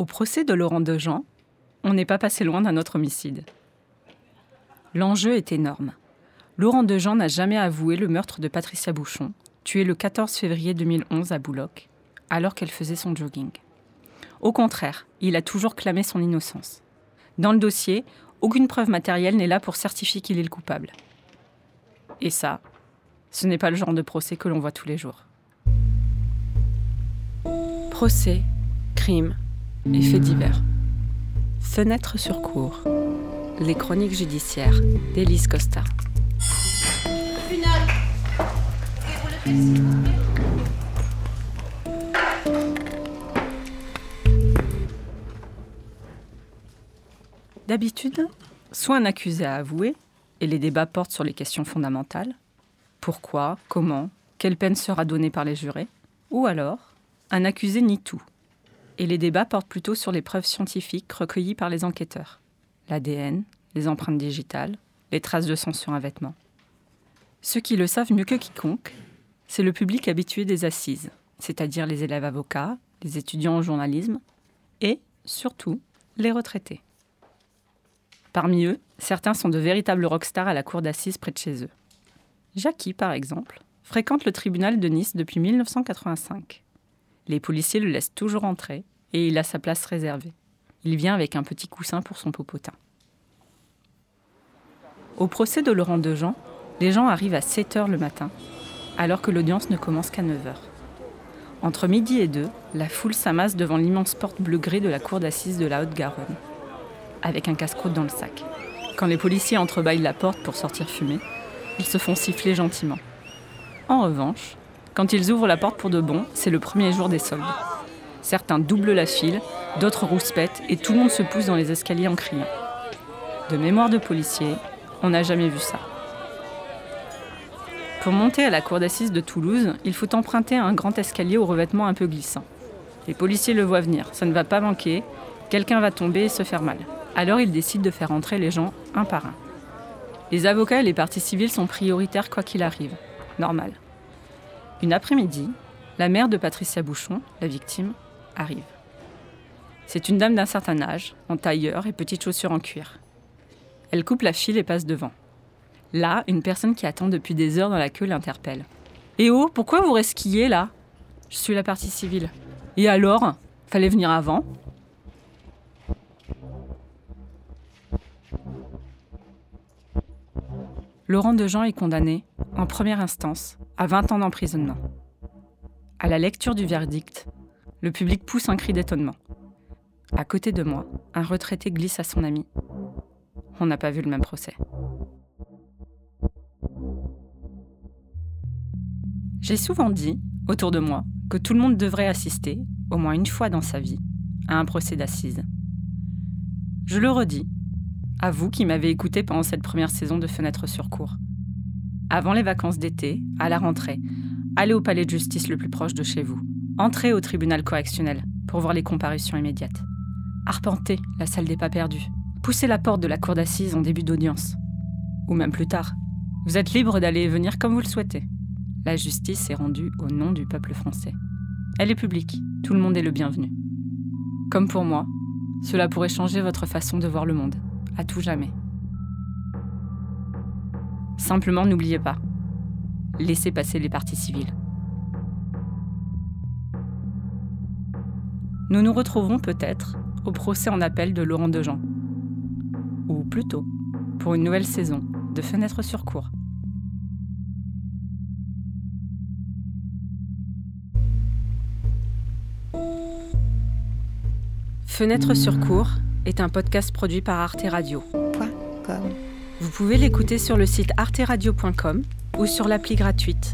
Au procès de Laurent Dejean, on n'est pas passé loin d'un autre homicide. L'enjeu est énorme. Laurent Dejean n'a jamais avoué le meurtre de Patricia Bouchon, tuée le 14 février 2011 à Boulogne, alors qu'elle faisait son jogging. Au contraire, il a toujours clamé son innocence. Dans le dossier, aucune preuve matérielle n'est là pour certifier qu'il est le coupable. Et ça, ce n'est pas le genre de procès que l'on voit tous les jours. Procès, crime et faits divers. Fenêtre sur cour. Les chroniques judiciaires d'Élise Costa. D'habitude, soit un accusé a avoué, et les débats portent sur les questions fondamentales. Pourquoi Comment Quelle peine sera donnée par les jurés Ou alors, un accusé nie tout. Et les débats portent plutôt sur les preuves scientifiques recueillies par les enquêteurs. L'ADN, les empreintes digitales, les traces de sang sur un vêtement. Ceux qui le savent mieux que quiconque, c'est le public habitué des assises, c'est-à-dire les élèves avocats, les étudiants en journalisme et, surtout, les retraités. Parmi eux, certains sont de véritables rockstars à la cour d'assises près de chez eux. Jackie, par exemple, fréquente le tribunal de Nice depuis 1985. Les policiers le laissent toujours entrer et il a sa place réservée. Il vient avec un petit coussin pour son popotin. Au procès de Laurent Dejean, les gens arrivent à 7 h le matin, alors que l'audience ne commence qu'à 9 h. Entre midi et 2, la foule s'amasse devant l'immense porte bleu-gris de la cour d'assises de la Haute-Garonne avec un casse-croûte dans le sac. Quand les policiers entrebâillent la porte pour sortir fumer, ils se font siffler gentiment. En revanche, quand ils ouvrent la porte pour de bon, c'est le premier jour des soldes. Certains doublent la file, d'autres rouspètent et tout le monde se pousse dans les escaliers en criant. De mémoire de policier, on n'a jamais vu ça. Pour monter à la cour d'assises de Toulouse, il faut emprunter un grand escalier au revêtement un peu glissant. Les policiers le voient venir, ça ne va pas manquer, quelqu'un va tomber et se faire mal. Alors ils décident de faire entrer les gens un par un. Les avocats et les parties civiles sont prioritaires quoi qu'il arrive. Normal. Une après-midi, la mère de Patricia Bouchon, la victime, arrive. C'est une dame d'un certain âge, en tailleur et petites chaussures en cuir. Elle coupe la file et passe devant. Là, une personne qui attend depuis des heures dans la queue l'interpelle. Eh oh, pourquoi vous resquillez là? Je suis la partie civile. Et alors? Fallait venir avant? Laurent Dejean est condamné, en première instance, à 20 ans d'emprisonnement. À la lecture du verdict, le public pousse un cri d'étonnement. À côté de moi, un retraité glisse à son ami. On n'a pas vu le même procès. J'ai souvent dit, autour de moi, que tout le monde devrait assister, au moins une fois dans sa vie, à un procès d'assises. Je le redis, à vous qui m'avez écouté pendant cette première saison de Fenêtre sur cours. Avant les vacances d'été, à la rentrée, allez au palais de justice le plus proche de chez vous. Entrez au tribunal correctionnel pour voir les comparutions immédiates. Arpentez la salle des pas perdus. Poussez la porte de la cour d'assises en début d'audience. Ou même plus tard. Vous êtes libre d'aller et venir comme vous le souhaitez. La justice est rendue au nom du peuple français. Elle est publique, tout le monde est le bienvenu. Comme pour moi, cela pourrait changer votre façon de voir le monde à tout jamais. Simplement n'oubliez pas, laissez passer les parties civiles. Nous nous retrouverons peut-être au procès en appel de Laurent Dejean. Ou plutôt, pour une nouvelle saison de Fenêtre sur cours. Fenêtre sur cours est un podcast produit par Arte Radio. Vous pouvez l'écouter sur le site arteradio.com ou sur l'appli gratuite.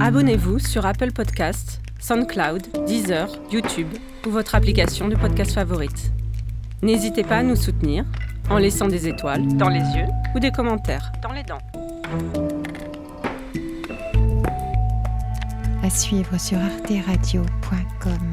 Abonnez-vous sur Apple Podcasts, SoundCloud, Deezer, YouTube ou votre application de podcast favorite. N'hésitez pas à nous soutenir en laissant des étoiles dans les yeux ou des commentaires dans les dents. À suivre sur arteradio.com.